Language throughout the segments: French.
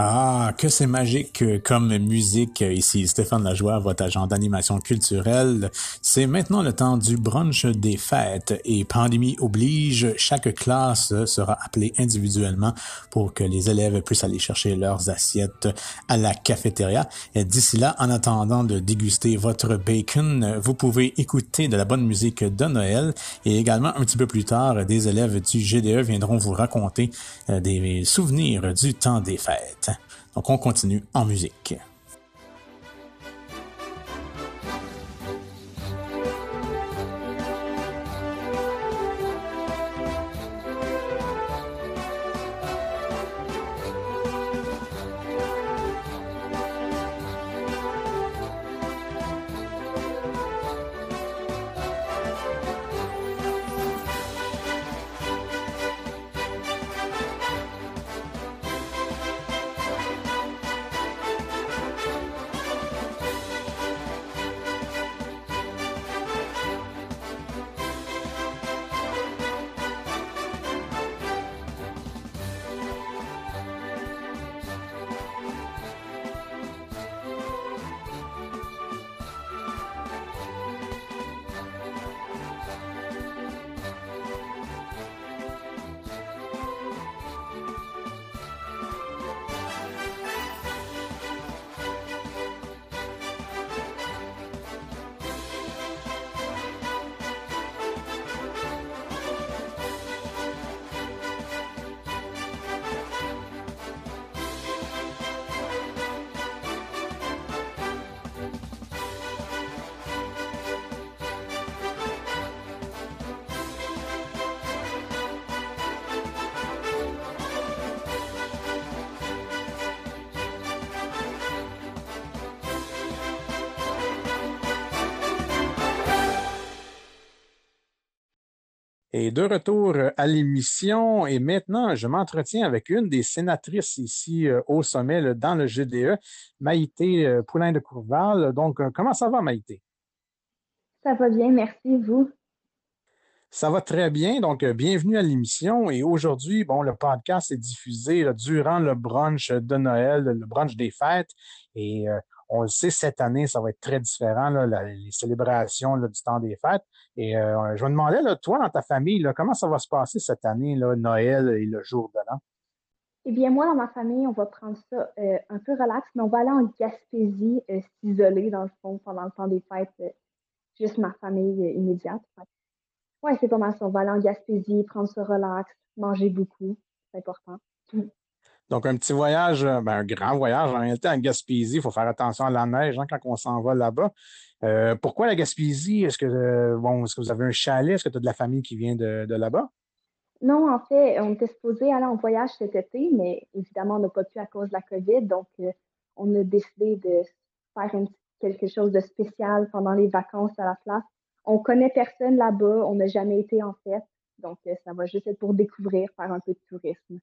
Ah, que c'est magique comme musique. Ici Stéphane Lajoie, votre agent d'animation culturelle. C'est maintenant le temps du brunch des fêtes et pandémie oblige, chaque classe sera appelée individuellement pour que les élèves puissent aller chercher leurs assiettes à la cafétéria. D'ici là, en attendant de déguster votre bacon, vous pouvez écouter de la bonne musique de Noël et également un petit peu plus tard, des élèves du GDE viendront vous raconter euh, des souvenirs du temps des fêtes. Donc on continue en musique. Et de retour à l'émission, et maintenant, je m'entretiens avec une des sénatrices ici euh, au sommet, dans le GDE, Maïté euh, Poulain de Courval. Donc, euh, comment ça va, Maïté? Ça va bien, merci, vous? Ça va très bien. Donc, bienvenue à l'émission. Et aujourd'hui, bon, le podcast est diffusé durant le brunch de Noël, le brunch des fêtes. Et on le sait, cette année, ça va être très différent, les célébrations du temps des fêtes. Et euh, je me demandais, là, toi, dans ta famille, comment ça va se passer cette année, là, Noël et le jour de l'an? Eh bien, moi, dans ma famille, on va prendre ça euh, un peu relax, mais on va aller en Gaspésie, euh, s'isoler, dans le fond, pendant le temps des fêtes, juste ma famille immédiate. Oui, c'est pas mal ça. On va aller en Gaspésie, prendre ça relax, manger beaucoup. C'est important. Donc, un petit voyage, euh, ben, un grand voyage en réalité en Gaspésie. Il faut faire attention à la neige hein, quand on s'en va là-bas. Euh, pourquoi la Gaspésie? Est-ce que, euh, bon, est-ce que vous avez un chalet? Est-ce que tu as de la famille qui vient de, là-bas? Non, en fait, on était supposé aller en voyage cet été, mais évidemment, on n'a pas pu à cause de la COVID. Donc, on a décidé de faire quelque chose de spécial pendant les vacances à la place. On connaît personne là-bas. On n'a jamais été en fait. Donc, ça va juste être pour découvrir, faire un peu de tourisme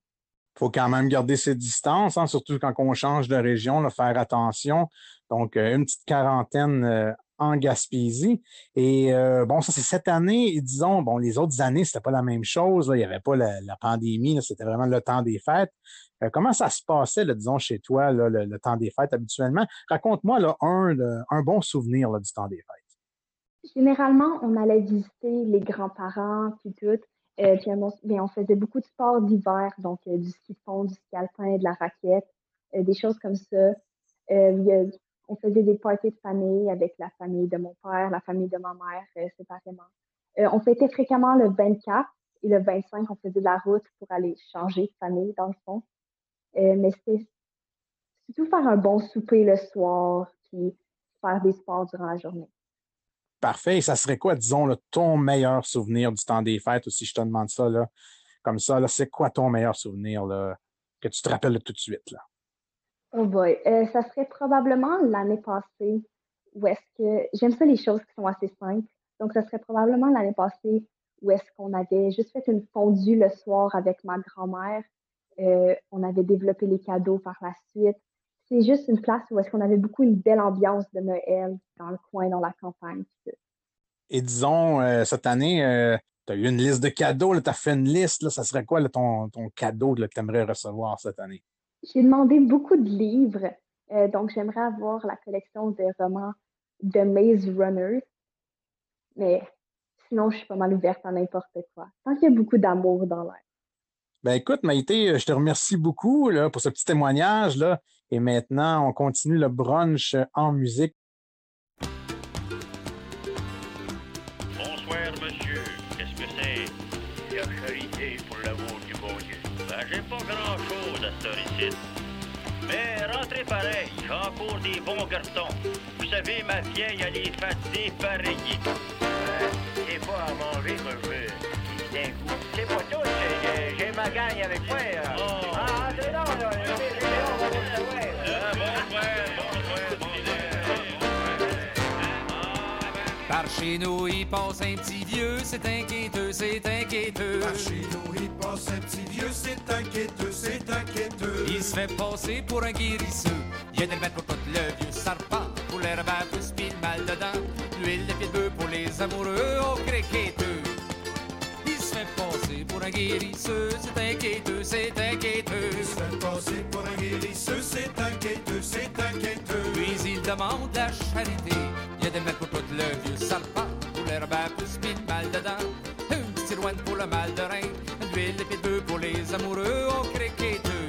faut quand même garder ses distances, hein, surtout quand on change de région, là, faire attention. Donc, euh, une petite quarantaine euh, en Gaspésie. Et euh, bon, ça, c'est cette année. Et disons, bon, les autres années, c'était pas la même chose. Il n'y avait pas la, pandémie, c'était vraiment le temps des fêtes. comment ça se passait, là, disons, chez toi, là, le, temps des fêtes habituellement? Raconte-moi là, un, un bon souvenir là, du temps des fêtes. Généralement, on allait visiter les grands-parents, puis tout. Euh, puis on, faisait beaucoup de sports d'hiver, donc euh, du ski fond, du ski alpin, de la raquette, euh, des choses comme ça. on faisait des parties de famille avec la famille de mon père, la famille de ma mère séparément. on fêtait fréquemment le 24 et le 25, on faisait de la route pour aller changer de famille dans le fond. mais c'était surtout faire un bon souper le soir, puis faire des sports durant la journée. Parfait. Et ça serait quoi, disons, ton meilleur souvenir du temps des fêtes, ou si je te demande ça, là, comme ça, là, c'est quoi ton meilleur souvenir là, que tu te rappelles tout de suite? Là? Oh boy. Euh, ça serait probablement l'année passée où est-ce que. J'aime ça les choses qui sont assez simples. Donc, ça serait probablement l'année passée où est-ce qu'on avait juste fait une fondue le soir avec ma grand-mère. Euh, on avait développé les cadeaux par la suite. C'est juste une place où est-ce qu'on avait beaucoup une belle ambiance de Noël dans le coin, dans la campagne. Et disons, euh, cette année, euh, tu as eu une liste de cadeaux, tu as fait une liste. Là, ça serait quoi ton, ton cadeau que tu aimerais recevoir cette année? J'ai demandé beaucoup de livres, euh, donc j'aimerais avoir la collection de romans de Maze Runner. Mais sinon, je suis pas mal ouverte à n'importe quoi. Tant qu'il y a beaucoup d'amour dans l'air. Ben écoute, Maïté, je te remercie beaucoup là, pour ce petit témoignage. Là. Et maintenant, on continue le brunch en musique. Bonsoir, monsieur. Qu'est-ce que c'est? La charité pour l'amour du bon Dieu. Ben, j'ai pas grand-chose à cette ici. Mais rentrez pareil, j'ai encore des bons garçons. Vous savez, ma vieille, elle est fatiguée pareil. Euh, c'est pas à manger que je veux. D'un coup. C'est pas tout, j'ai- j'ai ma gang avec moi. euh. Ah, Par chez nous, il passe un petit vieux, c'est inquiéteux, c'est inquiéteux. Par chez nous, il passe un petit vieux, c'est inquiéteux, c'est inquiéteux. Il se fait passer pour un guérisseux. Il y a des remèdes pour tout le vieux serpent, pour à pouce pis le mal dedans. L'huile de pied de bœuf pour les amoureux, au criqueteux. Il se fait passer pour un guérisseux, c'est inquiéteux, c'est inquiéteux. Il se fait passer pour un guérisseux, c'est inquiéteux, c'est inquiéteux. Puis il demande la charité. Des pour tout le vieux serpent, pour l'herbe pouce pis mal dedans. Une petite cirouane pour le mal de rein, l'huile de pied de bœuf pour les amoureux, au criqueteux.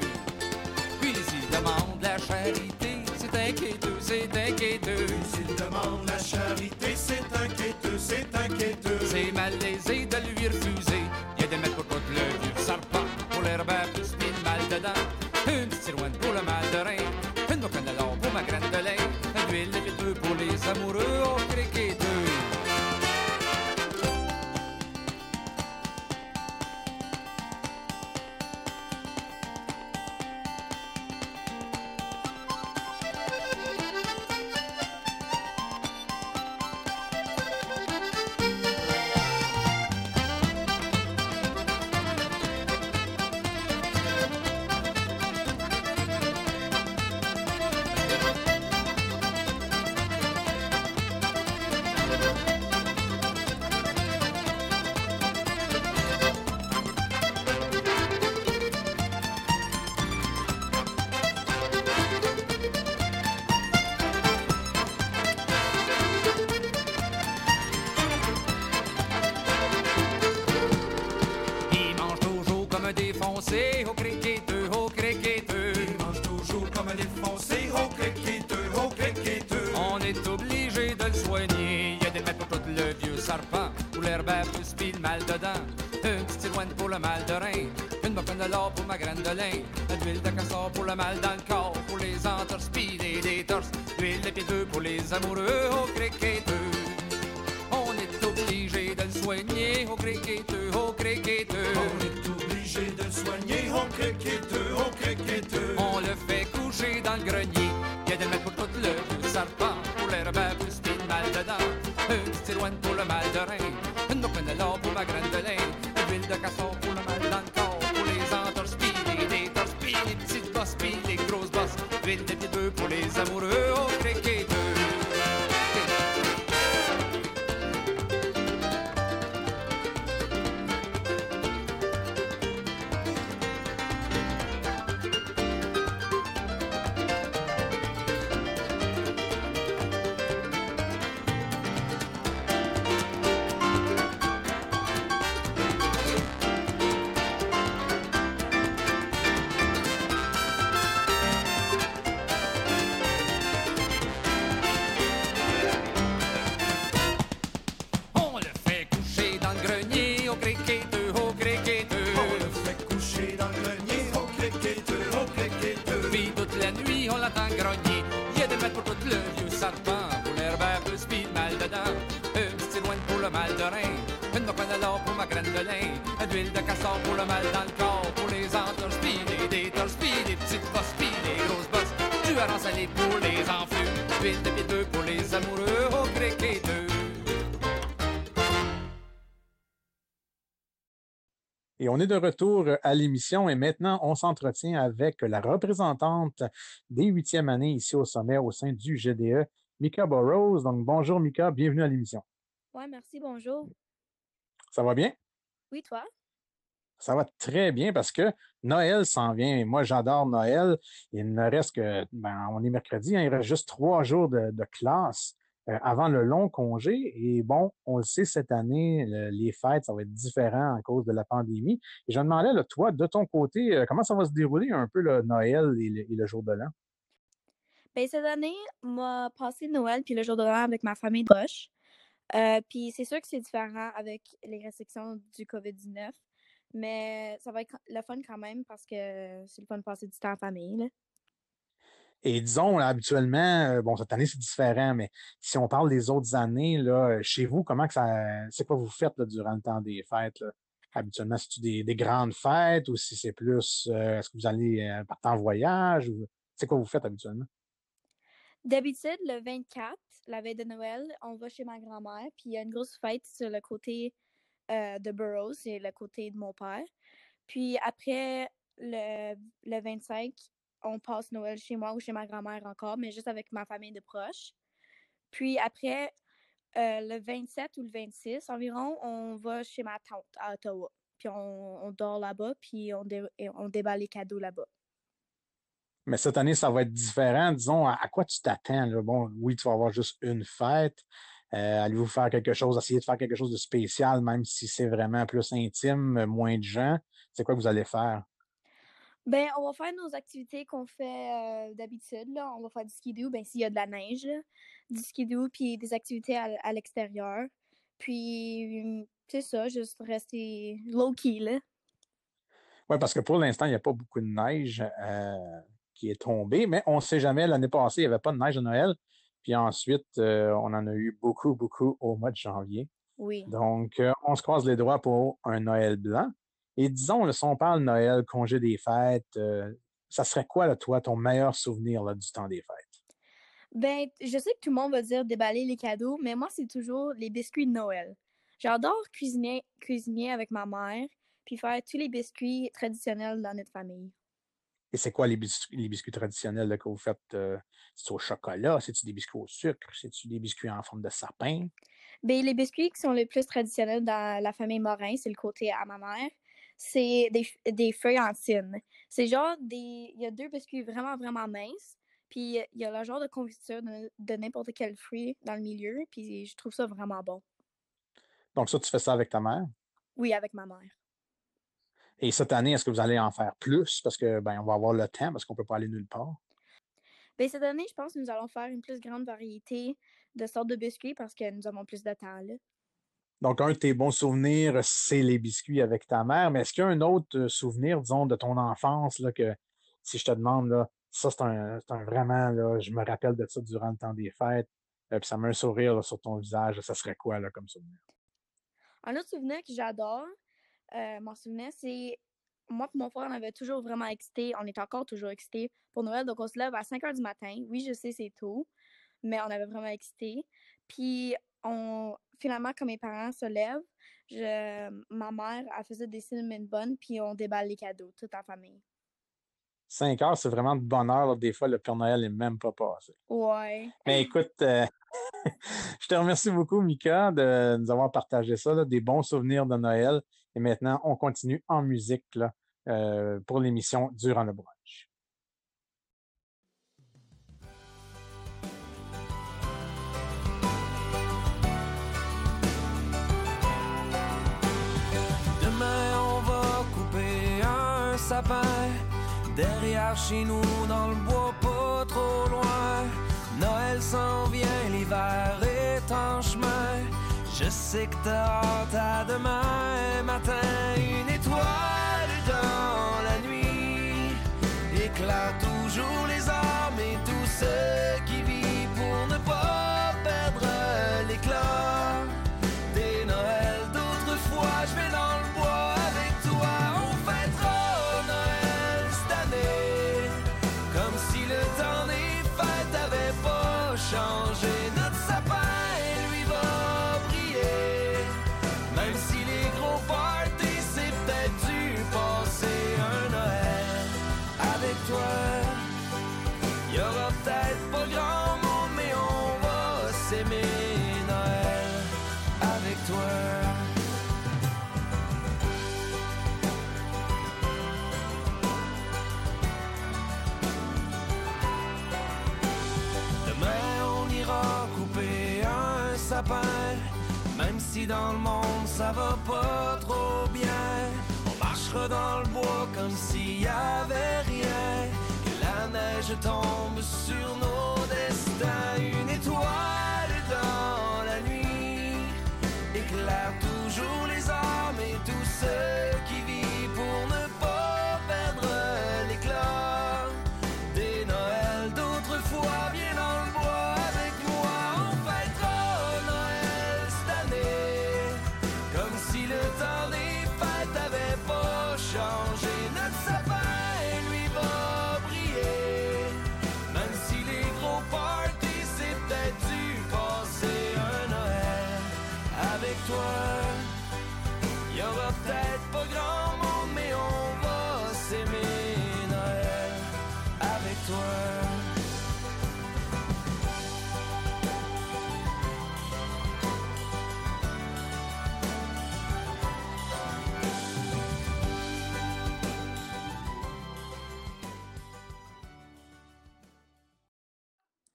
Puis il demande la charité, c'est inquiéteux, c'est inquiéteux. S'il demande la charité, c'est inquiéteux, c'est inquiéteux. C'est malaisé de lui refuser. Il y a des maîtres pour tout le vieux serpent, le mal de rein, une boucan de l'or pour ma graine de lin, de l'huile de castor pour le mal dans le corps, pour les entorses pis les détorses, l'huile de pied de bœuf pour les amoureux, au criqueteux. On est obligé de le soigner, au criqueteux, au criqueteux. On est obligé de le soigner, oh criqueteux, oh criqueteux. On le fait coucher dans le grenier. Il y a des remèdes pour tout le serpent, pour l'herbe à pouce pis le mal dedans. Une petite pour le mal de rein, une boucan de l'or pour ma graine de lin, de castor pour le mal dans pour les entorses les les petites bosses les pour les amoureux, castor pour le mal dans le corps, pour les les détorses pis les petites bosses pis les grosses bosses. Tu as salé pour les enflures, huile de pied de bœuf pour les amoureux, au criqueteux. Et on est de retour à l'émission et maintenant on s'entretient avec la représentante des huitièmes années ici au sommet au sein du GDE, Mika Burrows. Donc bonjour Mika, bienvenue à l'émission. Ouais, merci, bonjour. Ça va bien? Oui, toi? Ça va très bien parce que Noël s'en vient. Moi, j'adore Noël. Il ne reste que, ben, on est mercredi, hein, il reste juste trois jours de, classe euh, avant le long congé. Et bon, on le sait, cette année, le- les fêtes, ça va être différent à cause de la pandémie. Et je me demandais, là, toi, de ton côté, euh, comment ça va se dérouler un peu le Noël et le, jour de l'an? Ben, cette année, m'a passé Noël puis le jour de l'an avec ma famille proche. Euh, puis c'est sûr que c'est différent avec les restrictions du COVID-19, mais ça va être le fun quand même parce que c'est le fun de passer du temps en famille. là. Et disons, là, habituellement, euh, bon, cette année, c'est différent, mais si on parle des autres années, là, chez vous, comment que ça, c'est quoi vous faites là, durant le temps des fêtes? Là? Habituellement, c'est-tu des, des grandes fêtes ou si c'est plus, euh, est-ce que vous allez euh, partir en voyage ou c'est quoi vous faites habituellement? D'habitude, le 24, la veille de Noël, on va chez ma grand-mère, puis il y a une grosse fête sur le côté euh, de Burroughs, c'est le côté de mon père. Puis après le, le 25, on passe Noël chez moi ou chez ma grand-mère encore, mais juste avec ma famille de proches. Puis après, euh, le 27 ou le 26 environ, on va chez ma tante à Ottawa. Puis on, on dort là-bas, puis on, dé- on déballe les cadeaux là-bas. Mais cette année, ça va être différent. Disons, à, à quoi tu t'attends? Bon, oui, tu vas avoir juste une fête. Euh, Allez-vous faire quelque chose, essayer de faire quelque chose de spécial, même si c'est vraiment plus intime, moins de gens? C'est quoi que vous allez faire? Ben, on va faire nos activités qu'on fait euh, d'habitude, là. On va faire du skidoo, ben, s'il y a de la neige, là. Du skidoo, puis des activités à, à l'extérieur. Puis, hum, c'est ça, juste rester low-key, là. Oui, parce que pour l'instant, il n'y a pas beaucoup de neige euh, qui est tombée, mais on ne sait jamais. L'année passée, il n'y avait pas de neige à Noël. Puis ensuite, euh, on en a eu beaucoup, beaucoup au mois de janvier. Oui. Donc, euh, on se croise les doigts pour un Noël blanc. Et disons, si on parle Noël, congé des fêtes, euh, ça serait quoi, là, toi, ton meilleur souvenir là, du temps des fêtes? Ben, je sais que tout le monde va dire déballer les cadeaux, mais moi, c'est toujours les biscuits de Noël. J'adore cuisiner, cuisiner avec ma mère, puis faire tous les biscuits traditionnels dans notre famille. Et c'est quoi les biscuits, les biscuits traditionnels là, que vous faites? Euh, c'est au chocolat? C'est-tu des biscuits au sucre? C'est-tu des biscuits en forme de sapin? Ben, les biscuits qui sont les plus traditionnels dans la famille Morin, c'est le côté à ma mère, c'est des, des feuilles en tine. C'est genre des. Il y a deux biscuits vraiment, vraiment minces, puis il y a le genre de confiture de, de n'importe quel fruit dans le milieu, puis je trouve ça vraiment bon. Donc, ça, tu fais ça avec ta mère? Oui, avec ma mère. Et cette année, est-ce que vous allez en faire plus? Parce que, ben, on va avoir le temps, parce qu'on peut pas aller nulle part. Ben, cette année, je pense que nous allons faire une plus grande variété de sortes de biscuits parce que nous avons plus de temps, là. Donc, un de tes bons souvenirs, c'est les biscuits avec ta mère. Mais est-ce qu'il y a un autre euh, souvenir, disons, de ton enfance, là, que si je te demande, là, ça, c'est un, vraiment, là, je me rappelle de ça durant le temps des fêtes, euh, puis ça met un sourire là, sur ton visage, ça serait quoi, là, comme souvenir? Un autre souvenir que j'adore, euh, mon souvenir, c'est moi et mon frère, on avait toujours vraiment excité. On est encore toujours excité pour Noël. Donc, on se lève à 5 heures du matin. Oui, je sais, c'est tôt, mais on avait vraiment excité. Puis, on, finalement, quand mes parents se lèvent, je, ma mère, elle faisait des cinnamon buns, puis on déballe les cadeaux, tout en famille. Cinq heures, c'est vraiment de bonheur. là. Des fois, le Père Noël n'est même pas passé. Ouais. Mais écoute, euh, je te remercie beaucoup, Mika, de nous avoir partagé ça, là, des bons souvenirs de Noël. Et maintenant, on continue en musique euh, pour l'émission Durant le brunch. Demain on va couper un sapin Derrière chez nous dans le bois pas trop loin Noël s'en vient, l'hiver est en chemin Je sais que t'as à demain matin Une étoile dans la nuit Éclaire toujours les armes et tous ceux Si dans le monde ça va pas trop bien, on marchera dans le bois comme s'il y avait rien. Que la neige tombe sur nos destins,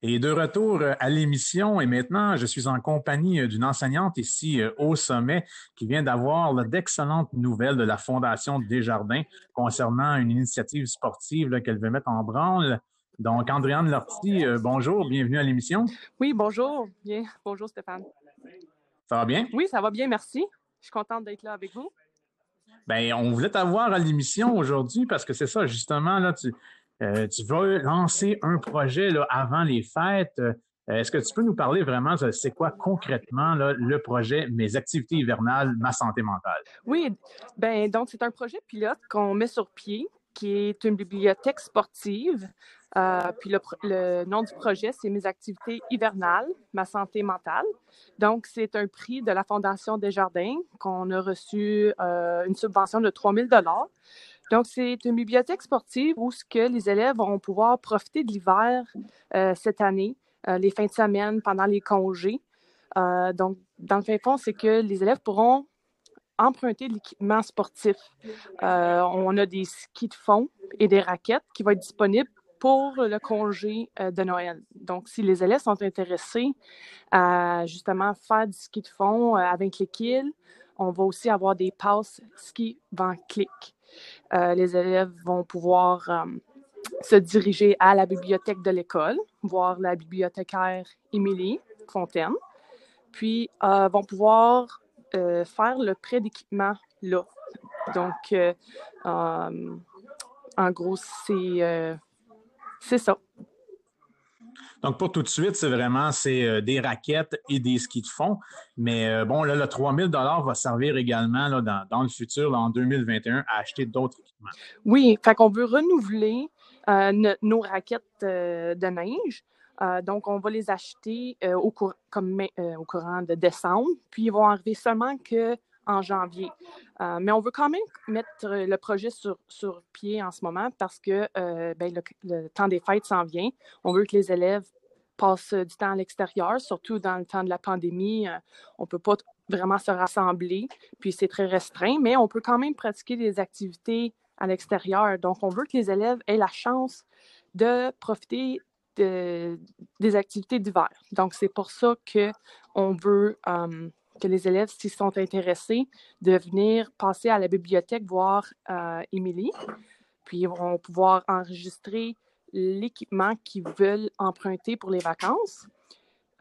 Et de retour euh, à l'émission, et maintenant, je suis en compagnie euh, d'une enseignante ici euh, au sommet qui vient d'avoir d'excellentes nouvelles de la Fondation Desjardins concernant une initiative sportive qu'elle veut mettre en branle. Donc, Andréane Lortie, bonjour, bienvenue à l'émission. Oui, bonjour. Bien. Bonjour Stéphane. Ça va bien? Oui, ça va bien, merci. Je suis contente d'être là avec vous. Ben, on voulait t'avoir à l'émission aujourd'hui parce que c'est ça, justement, là, tu, euh, tu vas lancer un projet là, avant les fêtes. Euh, Est-ce que tu peux nous parler vraiment, de c'est quoi concrètement le projet Mes activités hivernales, ma santé mentale? Oui, ben donc c'est un projet pilote qu'on met sur pied, qui est une bibliothèque sportive. Euh, puis le, nom du projet, c'est Mes activités hivernales, ma santé mentale. Donc, c'est un prix de la Fondation Desjardins qu'on a reçu une subvention de 3000 dollars. Donc, c'est une bibliothèque sportive où ce que les élèves vont pouvoir profiter de l'hiver euh, cette année, euh, les fins de semaine, pendant les congés. Euh, donc, dans le fin fond, c'est que les élèves pourront emprunter de l'équipement sportif. On a des skis de fond et des raquettes qui vont être disponibles pour le congé de Noël. Donc, si les élèves sont intéressés à justement faire du ski de fond avec les kills, on va aussi avoir des passes ski van clic. Euh, les élèves vont pouvoir euh, se diriger à la bibliothèque de l'école, voir la bibliothécaire Émilie Fontaine, puis euh, vont pouvoir faire le prêt d'équipement là. Donc, en gros, c'est ça. Donc, pour tout de suite, c'est vraiment c'est euh, des raquettes et des skis de fond. Mais euh, bon, là, le 3000 va servir également là, dans, dans le futur, en 2021, à acheter d'autres équipements. Oui, fait qu'on veut renouveler euh, no- nos raquettes de neige. Donc, on va les acheter au, cour- comme, au courant de décembre, puis ils vont arriver seulement que en janvier. Euh, mais on veut quand même mettre euh, le projet sur, sur pied en ce moment parce que euh, ben, le, temps des fêtes s'en vient. On veut que les élèves passent du temps à l'extérieur, surtout dans le temps de la pandémie. on ne peut pas vraiment se rassembler, puis c'est très restreint, mais on peut quand même pratiquer des activités à l'extérieur. Donc, on veut que les élèves aient la chance de profiter de- des activités d'hiver. Donc, c'est pour ça qu'on veut que les élèves, s'ils sont intéressés, de venir passer à la bibliothèque voir euh, Émilie. Puis, ils vont pouvoir enregistrer l'équipement qu'ils veulent emprunter pour les vacances.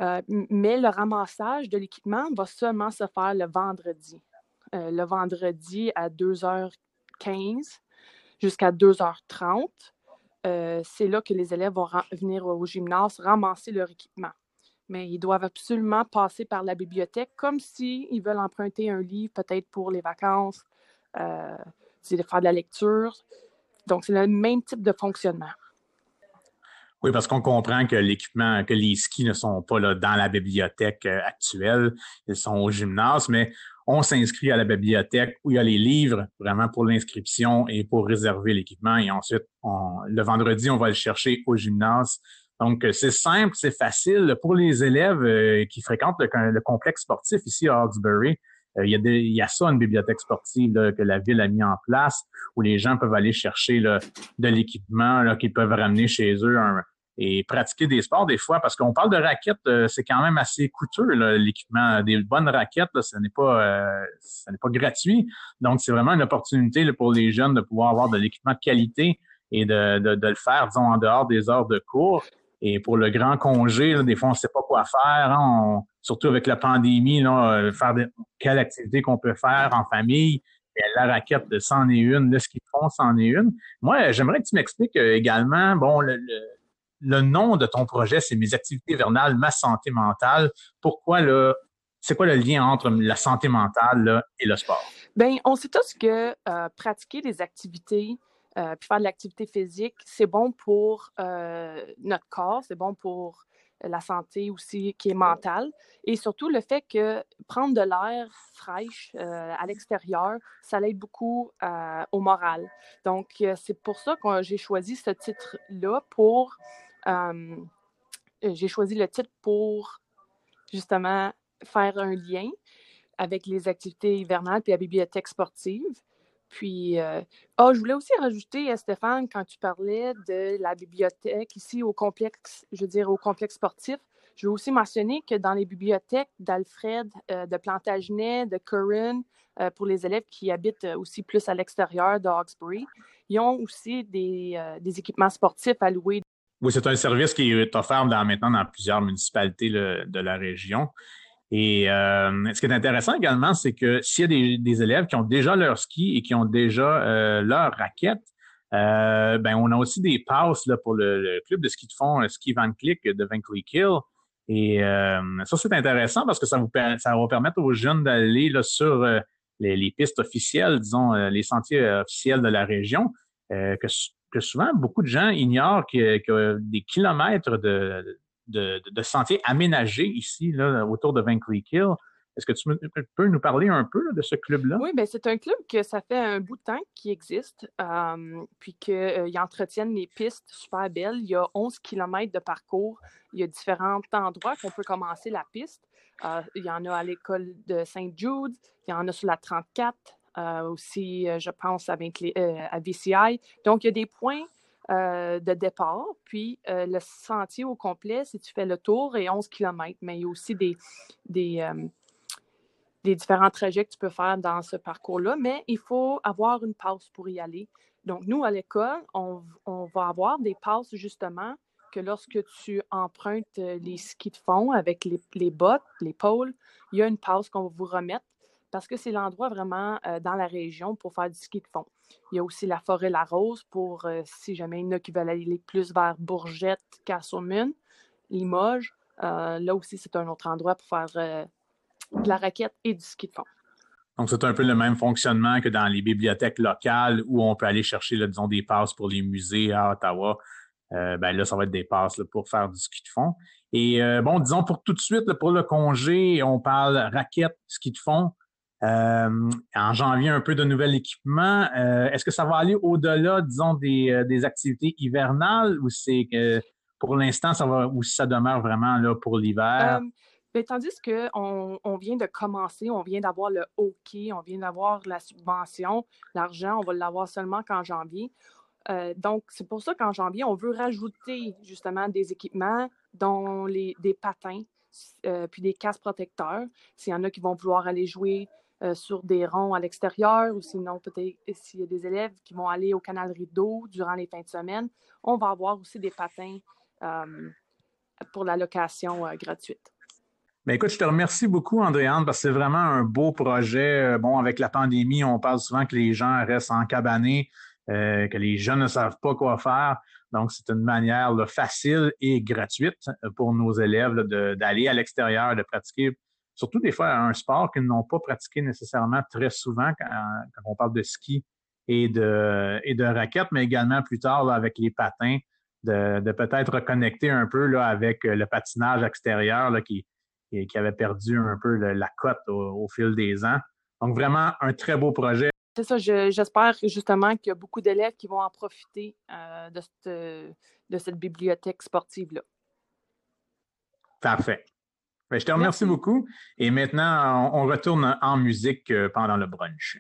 Euh, mais le ramassage de l'équipement va seulement se faire le vendredi. Euh, le vendredi à 2h15 jusqu'à 2h30. Euh, c'est là que les élèves vont venir au gymnase ramasser leur équipement. Mais ils doivent absolument passer par la bibliothèque comme s'ils veulent emprunter un livre, peut-être pour les vacances, euh, de faire de la lecture. Donc, c'est le même type de fonctionnement. Oui, parce qu'on comprend que l'équipement, que les skis ne sont pas là dans la bibliothèque euh, actuelle, ils sont au gymnase, mais on s'inscrit à la bibliothèque où il y a les livres vraiment pour l'inscription et pour réserver l'équipement. Et ensuite, le vendredi, on va le chercher au gymnase. Donc, euh, c'est simple, c'est facile pour les élèves euh, qui fréquentent le, le complexe sportif ici à Hawkesbury. Euh, il, y a des- y a ça, une bibliothèque sportive là, que la ville a mis en place où les gens peuvent aller chercher là, de l'équipement là, qu'ils peuvent ramener chez eux. un- et pratiquer des sports des fois, parce qu'on parle de raquettes, euh, c'est quand même assez coûteux, l'équipement. Des bonnes raquettes, là, ce n'est pas euh, n'est pas gratuit. Donc, c'est vraiment une opportunité pour les jeunes de pouvoir avoir de l'équipement de qualité et de, de, le faire, disons, en dehors des heures de cours. Et pour le grand congé, des fois, on ne sait pas quoi faire. Hein. surtout avec la pandémie, là, euh, faire quelle activité qu'on peut faire en famille. Et la raquette, c'en est une. Là, ce qu'ils font, c'en est une. Moi, j'aimerais que tu m'expliques également, bon, le le nom de ton projet, c'est Mes activités hivernales, ma santé mentale. Pourquoi là? C'est quoi le lien entre la santé mentale et le sport? Bien, on sait tous que euh, pratiquer des activités, euh, puis faire de l'activité physique, c'est bon pour euh, notre corps, c'est bon pour la santé aussi qui est mentale. Et surtout le fait que prendre de l'air fraîche à l'extérieur, ça l'aide beaucoup au moral. Donc, c'est pour ça que j'ai choisi ce titre-là pour euh, j'ai choisi le titre pour justement faire un lien avec les activités hivernales et la bibliothèque sportive. Puis, euh, oh, je voulais aussi rajouter, Stéphane, quand tu parlais de la bibliothèque ici au complexe, je veux dire au complexe sportif, je veux aussi mentionner que dans les bibliothèques d'Alfred, euh, de Plantagenet, de Curran, pour les élèves qui habitent aussi plus à l'extérieur de Hawkesbury, ils ont aussi des, équipements sportifs à louer oui, c'est un service qui est offert maintenant dans plusieurs municipalités de la région. Et euh, ce qui est intéressant également, c'est que s'il y a des, élèves qui ont déjà leur ski et qui ont déjà euh, leur raquette, euh, ben on a aussi des passes là, pour le, club de ski de fond, Ski Van Click de Van Cleek Hill. Et ça, c'est intéressant parce que ça, vous, ça va permettre aux jeunes d'aller sur les, les, pistes officielles, disons, les sentiers officiels de la région, que que souvent, beaucoup de gens ignorent a des kilomètres de, de, de, sentiers aménagés ici, là, autour de Van Cleek Hill. Est-ce que tu peux nous parler un peu de ce club-là? Oui, bien, c'est un club que ça fait un bout de temps qu'il existe, euh, puis qu'ils euh, entretiennent les pistes super belles. Il y a 11 kilomètres de parcours. Il y a différents endroits qu'on peut commencer la piste. Euh, il y en a à l'école de Saint-Jude, il y en a sur la 34, euh, aussi, je pense, à VCI. Donc, il y a des points de départ, puis le sentier au complet, si tu fais le tour, est 11 km, mais il y a aussi des, des, des différents trajets que tu peux faire dans ce parcours-là, mais il faut avoir une passe pour y aller. Donc, nous, à l'école, on, va avoir des passes justement que lorsque tu empruntes les skis de fond avec les, les bottes, les pôles, il y a une passe qu'on va vous remettre parce que c'est l'endroit vraiment euh, dans la région pour faire du ski de fond. Il y a aussi la forêt La Rose pour euh, si jamais il y en a qui veulent aller plus vers Bourgette, Castleman, Limoges. Euh, là aussi, c'est un autre endroit pour faire de la raquette et du ski de fond. Donc, c'est un peu le même fonctionnement que dans les bibliothèques locales où on peut aller chercher, disons, des passes pour les musées à Ottawa. ben là, ça va être des passes pour faire du ski de fond. Et bon, disons pour tout de suite, pour le congé, on parle raquette, ski de fond. Euh, en janvier, un peu de nouvel équipement. Euh, est-ce que ça va aller au-delà, disons, des, euh, des, activités hivernales ou c'est que pour l'instant, ça va ou ça demeure vraiment là pour l'hiver? Ben, tandis qu'on on vient de commencer, on vient d'avoir le OK, on vient d'avoir la subvention, l'argent, on va l'avoir seulement qu'en janvier. donc, c'est pour ça qu'en janvier, on veut rajouter justement des équipements, dont les, des patins, puis des casques protecteurs. S'il y en a qui vont vouloir aller jouer euh, sur des ronds à l'extérieur ou sinon peut-être s'il y a des élèves qui vont aller au canal rideau durant les fins de semaine, on va avoir aussi des patins euh, pour la location euh, gratuite. Bien, écoute, je te remercie beaucoup, Andréane, parce que c'est vraiment un beau projet. Bon, avec la pandémie, on parle souvent que les gens restent encabanés, que les jeunes ne savent pas quoi faire. Donc, c'est une manière facile et gratuite pour nos élèves d'aller à l'extérieur, de pratiquer surtout des fois un sport qu'ils n'ont pas pratiqué nécessairement très souvent quand, on parle de ski et de, et de raquettes, mais également plus tard avec les patins, de, peut-être reconnecter un peu là, avec le patinage extérieur là, qui, qui avait perdu un peu la cote au, fil des ans. Donc vraiment un très beau projet. C'est ça, j'espère justement qu'il y a beaucoup d'élèves qui vont en profiter euh, de, cette, de cette bibliothèque sportive-là. Parfait. Ben, je te remercie beaucoup. Et maintenant, on retourne en musique euh, pendant le brunch.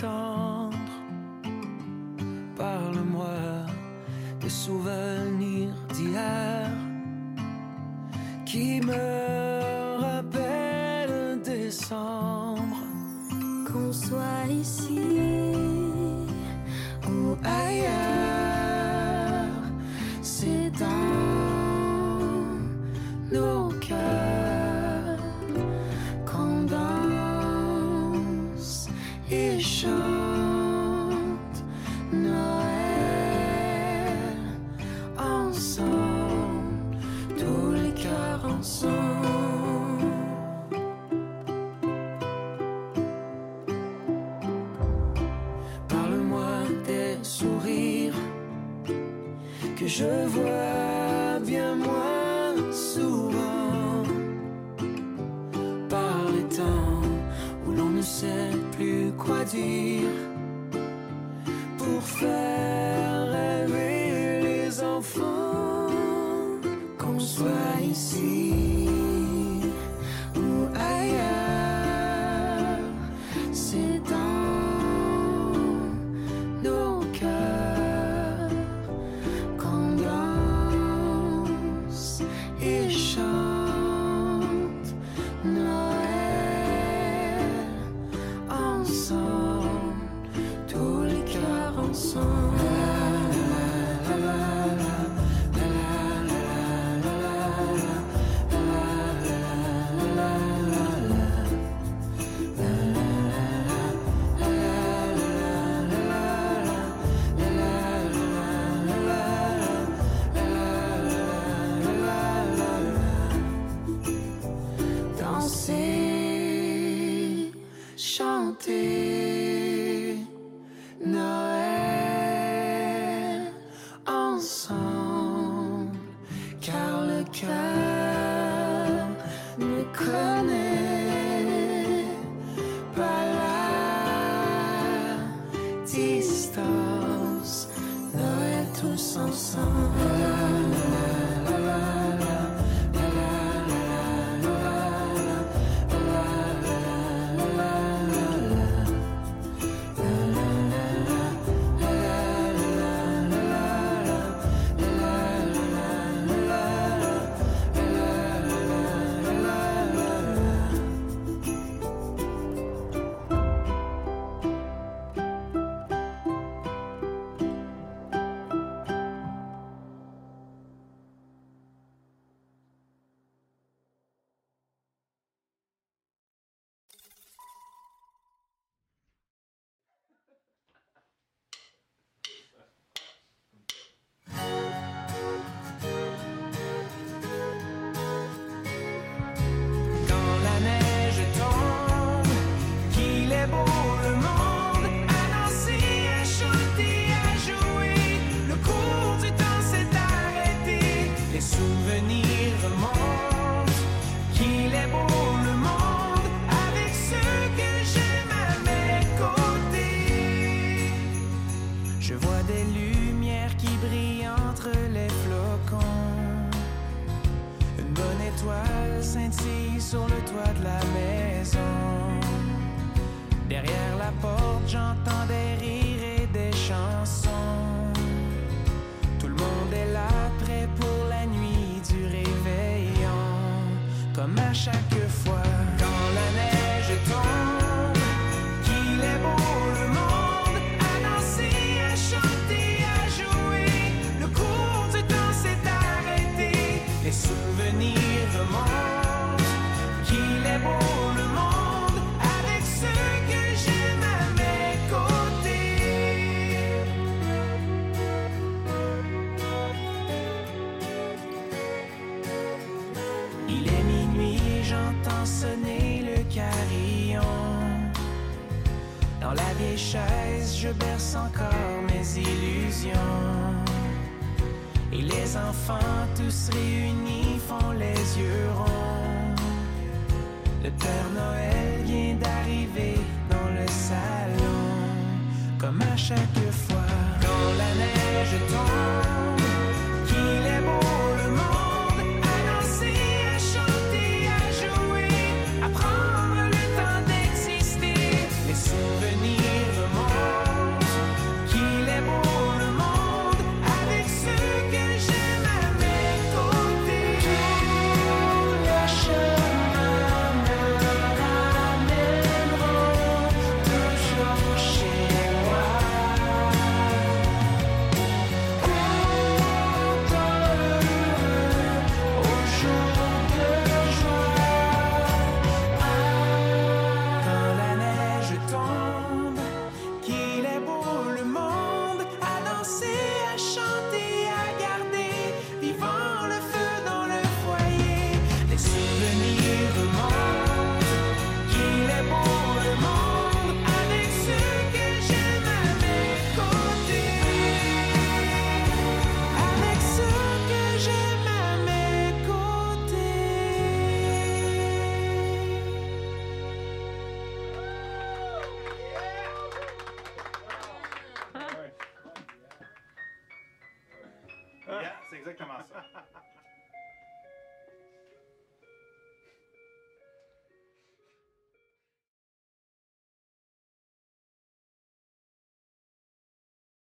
dawn. ne sais plus quoi dire pour faire rêver les enfants qu'on soit ici.